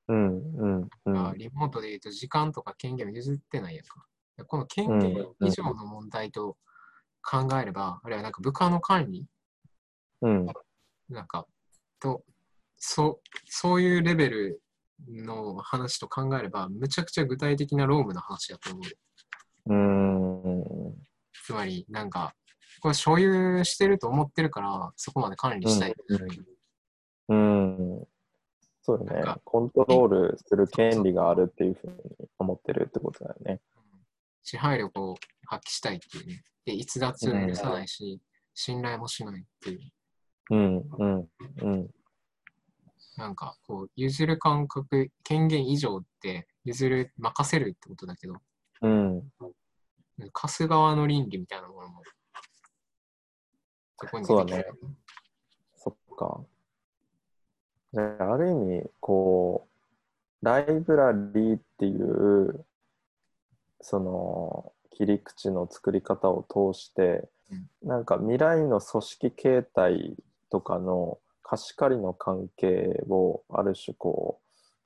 うんうんうん。あリモートで言うと時間とか権限を譲ってないやんか。この権限以上の問題と考えれば、あるいはなんか部下の管理、うんなんかと、そう、そういうレベルの話と考えれば、むちゃくちゃ具体的なロームの話だと思う。うーん。つまり、なんか、これ所有してると思ってるから、そこまで管理したい。うん。うん。そうよね。コントロールする権利があるっていうふうに思ってるってことだよね。支配力を発揮したいっていうね。で、逸脱を許さないし、信頼もしないっていう。うん、うん、うん。なんか、こう、譲る感覚、権限以上って、譲る、任せるってことだけど、うん。貸す側の倫理みたいなものも、そこに出てきてるそっか。あ、ある意味、こう、ライブラリーっていう、その、切り口の作り方を通して、なんか未来の組織形態とかの貸し借りの関係をある種こ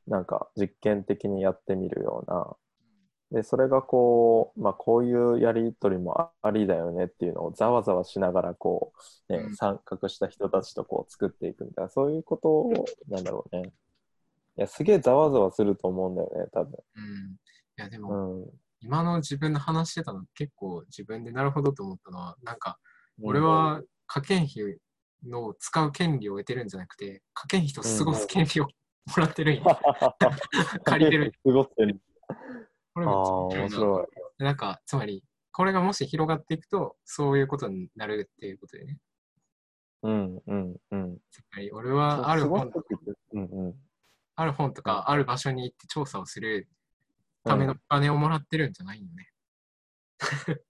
うなんか実験的にやってみるような。でそれがこう、まあ、こういうやり取りもありだよねっていうのをざわざわしながらこう、ねうん。参画した人たちとこう作っていくみたいなそういうことをなんだろうね。いやすげえざわざわすると思うんだよね多分。うん。いや、でも、うん。今の自分の話してたの結構自分でなるほどと思ったのは、なんか、俺は家計費の使う権利を得てるんじゃなくて、家計費と過ごす権利をもらってるんや。[LAUGHS] 借りてる。すごってるこれも面白いなんか、つまり、これがもし広がっていくと、そういうことになるっていうことでね。うんうんうんつまり、俺はある本すごい時ってうんうんある本とか、ある場所に行って調査をするためのお金をもらってるんじゃないよね。[LAUGHS]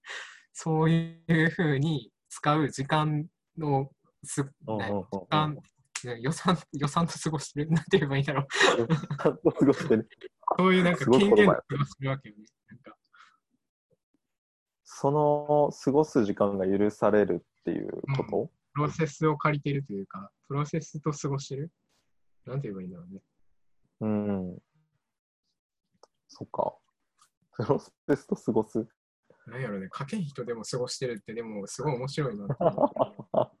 そういうふうに使う時間のす、ねうんうんうん時間、ね予算、[LAUGHS] 予算と過ごしてる、なんて言えばいいんだろう。過ごしてる。[LAUGHS] そういうなんか権限を言葉や過ごしてるわけよね。なんかその過ごす時間が許されるっていうこプロセスを借りてるというか、プロセスと過ごしてる？なんて言えばいいんだろうね。と、うん。そっか。プロセスと過ごす。なんやろね、家計費とでも過ごしてるって、でもすごい面白いなって [LAUGHS]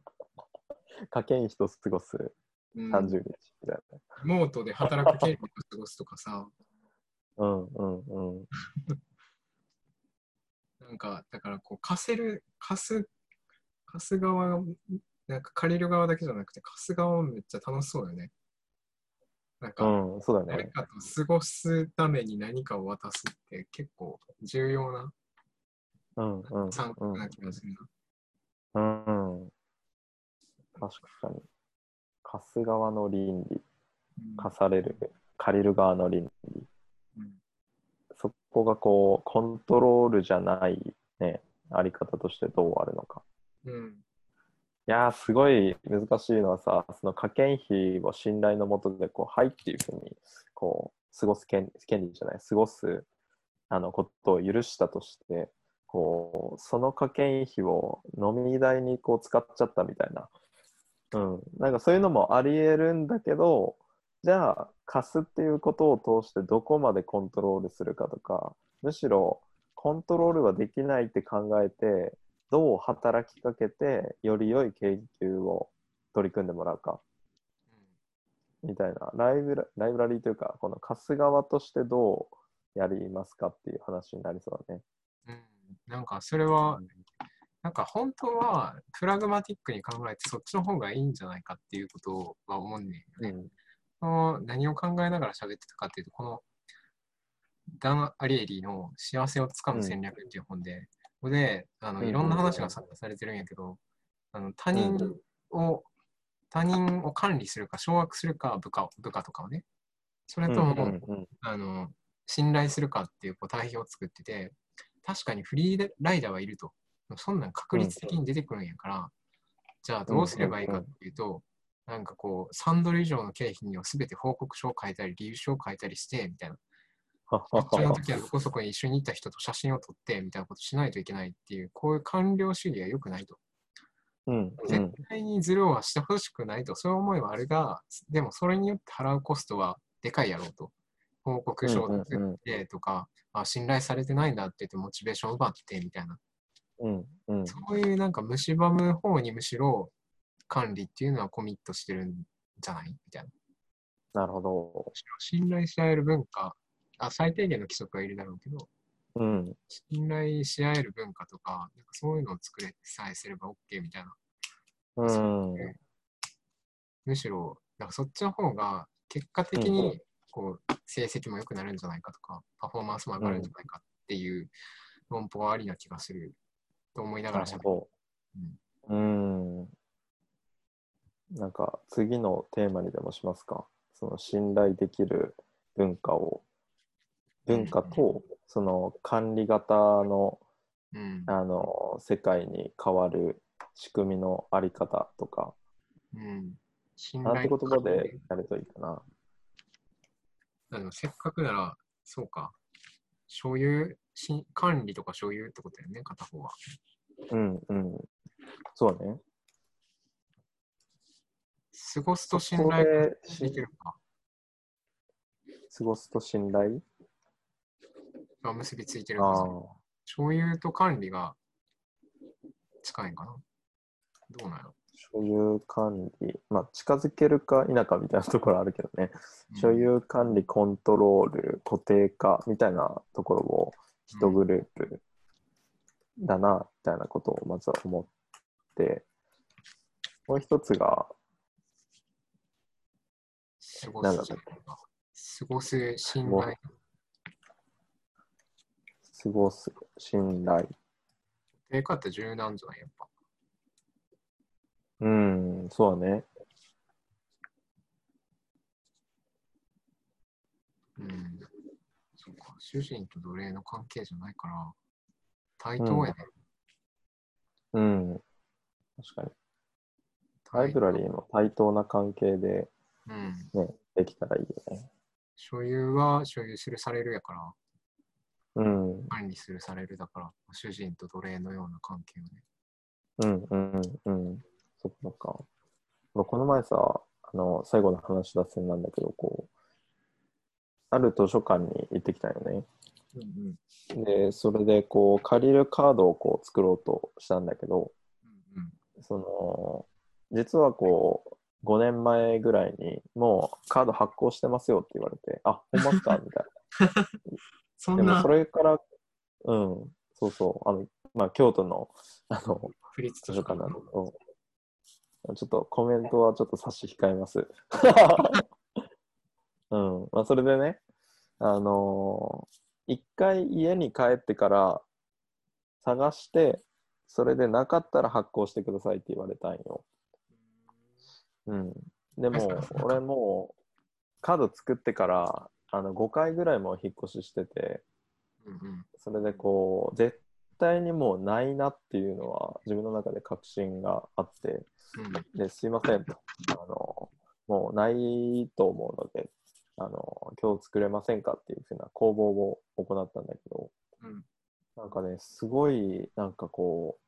思家計費と過ごすう。うん30日みたいリモートで働く権利と過ごすとかさ、な。うんうんうん。[LAUGHS] なんか、だからこう、貸せる、貸す、貸す側、なんか借りる側だけじゃなくて、貸す側もめっちゃ楽しそうよね。なんか、うん、そうだね。誰かと過ごすために何かを渡すって結構重要なうんうん参うん考な気がするな。うん。確かに。貸す側の倫理、うん貸される、借りる側の倫理。うんそこがこう、コントロールじゃないね、あり方としてどうあるのか。うん。いやー、すごい難しいのはさ、その家計費を信頼のもとで、こう、はいっていうふうに、こう、過ごす権権利じゃない、過ごす、あの、ことを許したとして、こう、その家計費を飲み代にこう使っちゃったみたいな。うん。なんかそういうのもあり得るんだけど、じゃあ、貸すっていうことを通してどこまでコントロールするかとか、むしろコントロールはできないって考えて、どう働きかけて、より良い研究を取り組んでもらうか、みたいな、ライブラライブラリーというか、この貸す側としてどうやりますかっていう話になりそうだね。うん。なんかそれは、なんか本当はプラグマティックに考えてそっちの方がいいんじゃないかっていうことは思うんだよね。うん。その何を考えながら喋ってたかっていうと、このダン・アリエリーの幸せをつかむ戦略っていう本で、ここであのうんいろんな話がさされてるんやけど、あの他人を、他人を管理するか、掌握するか、部下を部下とかをね、それとも、うんうんあの信頼するかっていうこう対比を作ってて、確かにフリーライダーはいると。そんなん確率的に出てくるんやから、じゃあどうすればいいかっていうと、なんかこう、3ドル以上の経費には全て報告書を書いたり、理由書を書いたりして、みたいな。出張の時はどこそこに一緒に行った人と写真を撮って、みたいなことしないといけないっていう、こういう官僚主義は良くないと。うんうん絶対にズルはしてほしくないと、そういう思いはあるが、でもそれによって払うコストはでかいやろうと。報告書を作ってとか、あ信頼されてないんだって言ってモチベーションを奪ってみたいな。うんうんそういうなんか蝕む方にむしろ管理っていうのはコミットしてるんじゃない？みたいな。なるほど。信頼し合える文化、あ最低限の規則はいるだろうけど、うん。信頼し合える文化とか、なんかそういうのを作れさえすれば OK みたいな。うん。むしろ、なんかそっちの方が結果的にこう成績も良くなるんじゃないかとか、パフォーマンスも上がるんじゃないかっていう論法はありな気がすると思いながら喋る。なる。うん。なんか次のテーマにでもしますか？その信頼できる文化を、文化とその管理型のうん。あの世界に変わる仕組みのあり方とか、うん。信なんて言葉でやるといいかな。あでもせっかくなら、そうか。所有、し管理とか所有ってことだよね、片方は。うんうん。そうね。過ごすと信頼でできるか。過ごすと信頼？が結びついてるあか。あ。所有と管理が近いんかな？どうなの所有管理、まあ、近づけるか否かみたいなところあるけどね、所有管理、コントロール、固定化みたいなところを一グループだな、みたいなことをまずは思って、もう一つが、過ごなんだすったっ過ごす信頼。過ごす、信頼。定価って重要なんじゃない？やっぱ。うん、そうだね。うん。そうか。主人と奴隷の関係じゃないから、対等やね。うん、確かに。ライブラリーも対等な関係で、うん。ね、できたらいいよね。所有は所有するされるやから、うん、管理するされるだから、主人と奴隷のような関係をね。うんうんうんうん。そっかこの前さ、あの、最後の話脱線なんだけど、こう、ある図書館に行ってきたよね。うんうん。で、それでこう、借りるカードをこう作ろうとしたんだけど、うんその、実はこう、5年前ぐらいにもうカード発行してますよって言われて、あ、ほんまっすか？みたいな。で [LAUGHS] もそんなそれから、うん、そうそう、あの、まあ、京都の、あの、図書館なんだけど、ちょっとコメントはちょっと差し控えます。[LAUGHS] うん。まあ、それでね、あのー一回家に帰ってから探して、それでなかったら発行してくださいって言われたんよ。うん。でも、俺もうカード作ってから、あの、5回ぐらいもう引っ越ししてて、うんうん。それでこう、絶対にもうないなっていうのは自分の中で確信があって、うんですいませんとあの、もうないと思うので、あの今日作れませんかっていうふうな公募を行ったんだけど、うん。なんかね、すごい、なんかこ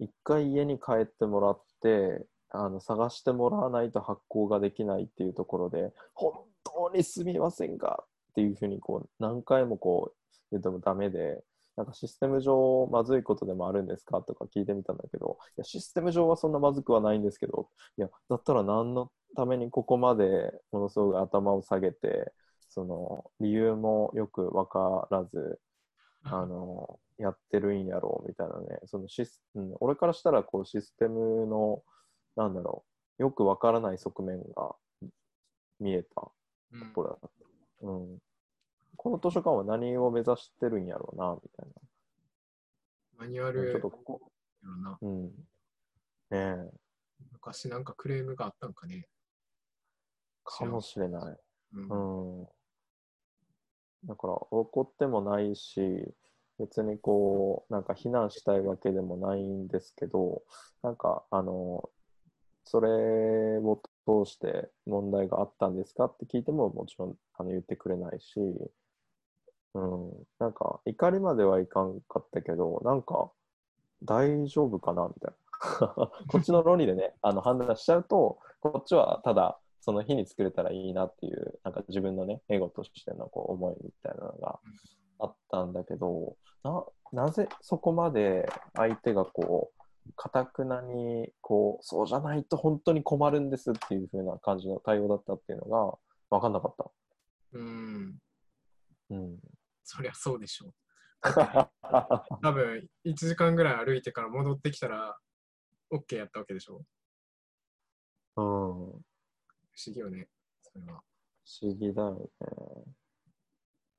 う、一回家に帰ってもらって、あの探してもらわないと発行ができないっていうところで、本当にすみませんがっていうふうにこう何回もこう言ってもダメで、なんかシステム上まずいことでもあるんですか？とか聞いてみたんだけど、いやシステム上はそんなまずくはないんですけど、いや、だったら何のためにここまでものすごく頭を下げて、その理由もよく分からず、[LAUGHS] あの、やってるんやろうみたいなね、そのシス、うん、俺からしたらこうシステムの、なんだろう、よく分からない側面が見えたうんところだった。うん。この図書館は何を目指してるんやろうな、みたいマニュアな。ちょルっとここ、やろな。うん。ねえ、昔なんかクレームがあったんかね。かもしれない。うんうん。だから怒ってもないし、別にこう、なんか非難したいわけでもないんですけど、なんか、あの、それを通して問題があったんですかって聞いてももちろんあの言ってくれないし、うん、なんか怒りまではいかんかったけど、なんか大丈夫かなみたいな。[LAUGHS] こっちの論理でね、[LAUGHS] あの判断しちゃうと、こっちはただその日に作れたらいいなっていう、なんか自分のね、エゴとしてのこう思いみたいなのがあったんだけど、ななぜそこまで相手がこう、かたくなに、こう、そうじゃないと本当に困るんですっていう風な感じの対応だったっていうのが分かんなかった。うん。うん。そりゃそうでしょう。[LAUGHS] 多分、1時間ぐらい歩いてから戻ってきたら、OK やったわけでしょうん。不不思議よね。それは。思議だよね。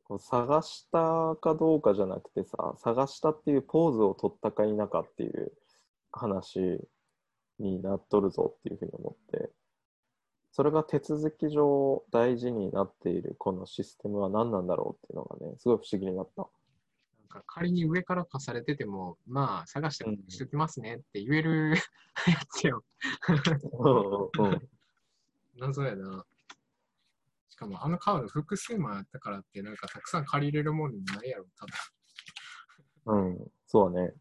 こう探したかどうかじゃなくてさ、探したっていうポーズを取ったか否かっていう話になっとるぞっていうふうに思って、それが手続き上大事になっているこのシステムは何なんだろうっていうのがね、すごい不思議になった。なんか仮に上から貸されてても、まあ、探してうんしときますねって言えるやつよ。うんうん [LAUGHS] 謎やな。しかも、あのカード複数枚あったからって、なんかたくさん借りれるもんないやろ、多分。うん、うん、そうだね。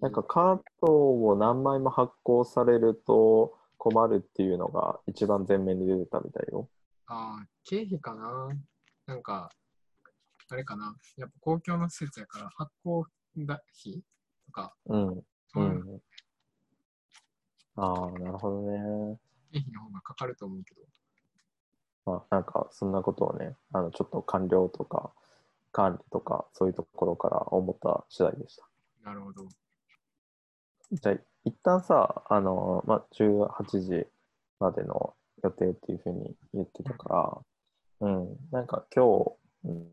なんかカードを何枚も発行されると困るっていうのが一番前面に出てたみたいよ。ああ、経費かななんか、あれかなやっぱ公共の施設やから発行だ費とか、うん。うそういうんああ、なるほどね。経費の方がかかると思うけど。まあ、なんかそんなことをね、あのちょっと官僚とか管理とかそういうところから思った次第でした。なるほど。じゃあ、一旦さ、あの、まあ、18時までの予定っていうふうに言ってたから、うん、なんか今日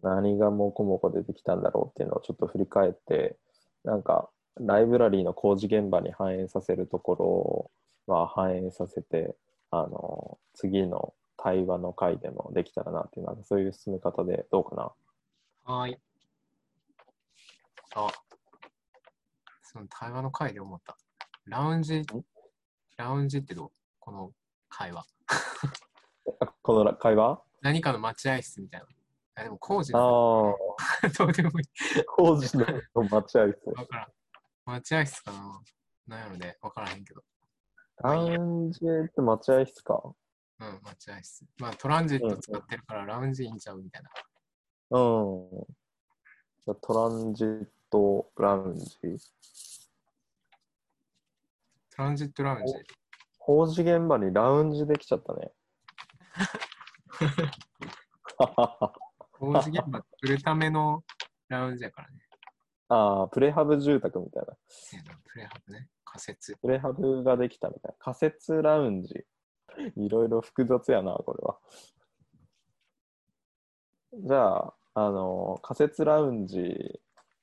何がもこもこ出てきたんだろうっていうのをちょっと振り返って、なんかライブラリーの工事現場に反映させるところは反映させて、あの、次の対話の回でもできたらなっていう、なんかそういう進め方でどうかな？はい。あ、その対話の会で思った。ラウンジ、ラウンジってどう？この会話。あ [LAUGHS] この会話？何かの待合室みたいな。あでも工事ああ、[LAUGHS] どうでもいい。工事の待合室。わからん。待合室かななんやろね。わからへんけど。ラウンジって待合室か？うん、待合室。まあトランジット使ってるからラウンジいいんちゃうみたいな。うん。じゃあトランジットラウンジ。トランジットラウンジ。工事現場にラウンジできちゃったね。工事現場作るためのラウンジやからね。[LAUGHS] ああ、プレハブ住宅みたいなプレハブね。仮設。プレハブができたみたいな。仮設ラウンジ。いろいろ複雑やな、これは。じゃあ、あの、仮設ラウンジ、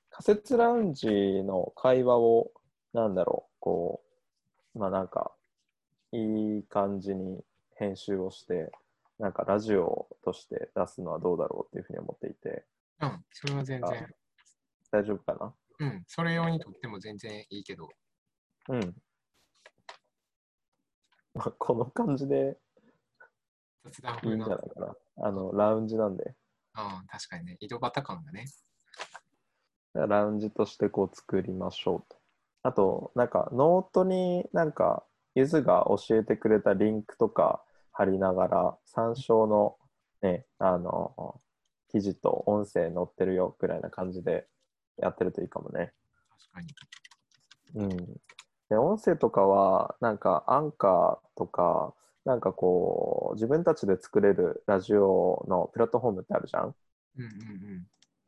仮設ラウンジの会話を、なんだろう、こう、まあなんか、いい感じに編集をして、なんかラジオとして出すのはどうだろうっていうふうに思っていて、うん、それは全然。大丈夫かな？うん、それ用にとっても全然いいけど。うん。まあこの感じで雑談いいんじ。ゃないかな。あの、ラウンジなんで。うん、確かにね。井戸端感がね。ラウンジとしてこう作りましょうと。あと、なんかノートになんかゆずが教えてくれたリンクとか貼りながら参照のね、あの、記事と音声載ってるよぐらいな感じでやってるといいかもね。確かに。うん。で、音声とかはなんかアンカーとか、なんかこう自分たちで作れるラジオのプラットフォームってあるじゃん？うん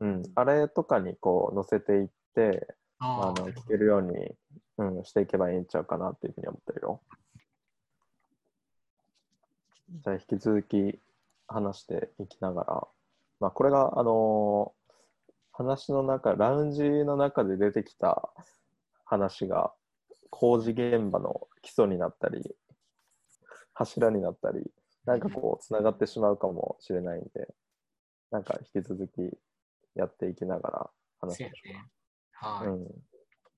うんうん。うん。あれとかにこう載せていって、あ、の聞けるように、うん、していけばいいんちゃうかなっていうふうに思ってるよ。じゃあ引き続き話していきながら、まあ、これが、あのー話の中、ラウンジの中で出てきた話が工事現場の基礎になったり、柱になったり、なんかこう、つながってしまうかもしれないんで、なんか引き続きやっていきながら話しせやましょう。はい、うん、じ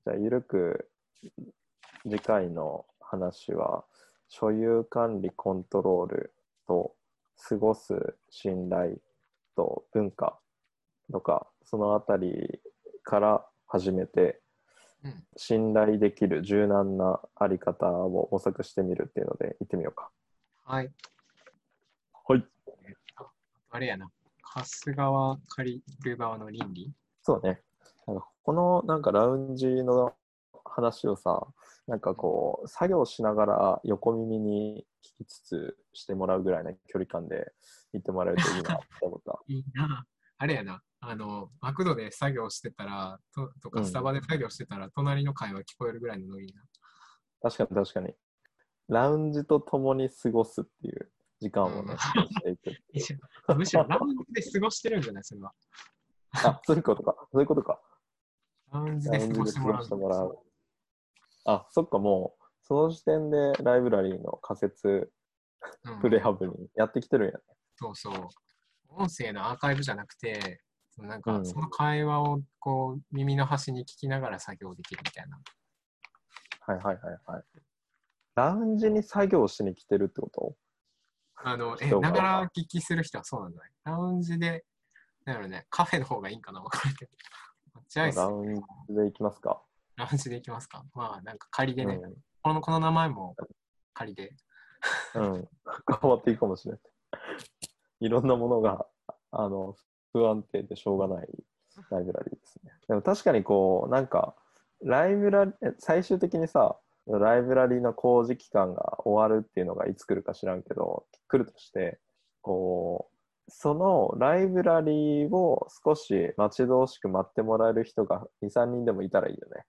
ゃあ、ゆるく次回の話は、所有管理コントロールと過ごす信頼と文化とか、そのあたりから始めて、うん信頼できる柔軟なあり方を模索してみるっていうので、行ってみようか。はい。はい。ああれやな。貸す側、借りる側の倫理？そうね。このなんかラウンジの話をさ、なんかこう、作業しながら横耳に聞きつつしてもらうぐらいの距離感で言ってもらえるといいなって思った。いいな。あれやな。あの、マクドで作業してたら、ととかうんスタバで作業してたら、隣の会話聞こえるぐらいのノリな。確かに確かに。ラウンジと共に過ごすっていう時間をね、うんむしろラウンジで過ごしてるんじゃないそれは。あ、そういうことか。そういうことか。ラウンジラで過ごしてもらう。あ、そっか、もう、その時点でライブラリーの仮説うんプレハブにやってきてるんやね。そうそう。音声のアーカイブじゃなくて、なんかうんその会話をこう耳の端に聞きながら作業できるみたいな。はいはいはいはい。ラウンジに作業しに来てるってこと？あの、え、ながら聞きする人はそうなんじゃない？ラウンジで、なんだろうね、カフェの方がいいんかな？わからんけど。じゃあ、ラウンジで行きますか。ラウンジで行きますかまあ、なんか仮でね、うこのこの名前も仮で。ん。うん。変わっていいかもしれない。いろんなものが、あの、不安定でしょうがないライブラリーですね。でも確かにこう、なんか、ライブラリー、最終的にさ、ライブラリーの工事期間が終わるっていうのがいつ来るか知らんけど、来るとして、こう、そのライブラリーを少し待ち遠しく待ってもらえる人が2、3人でもいたらいいよね。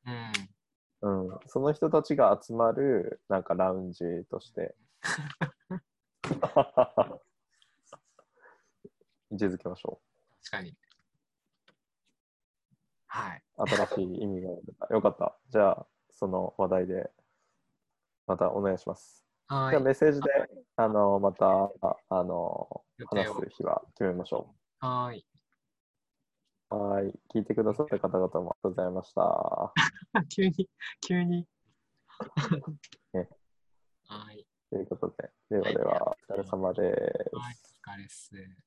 うん。うん。その人たちが集まる、なんかラウンジとして。[LAUGHS] 位置づけましょ確かに。はい。う。新しい意味が出た。よかった。じゃあ、その話題で、またお願いします。はじゃあ、メッい。セージで、あの、また、ああの、話す。日は決めましょはーい。う。はい。聞いてくださった方々もありがとうございました。[LAUGHS] 急に、急に。ねはい。ということで、ではでは、お疲れ様です。はい。お疲れっす。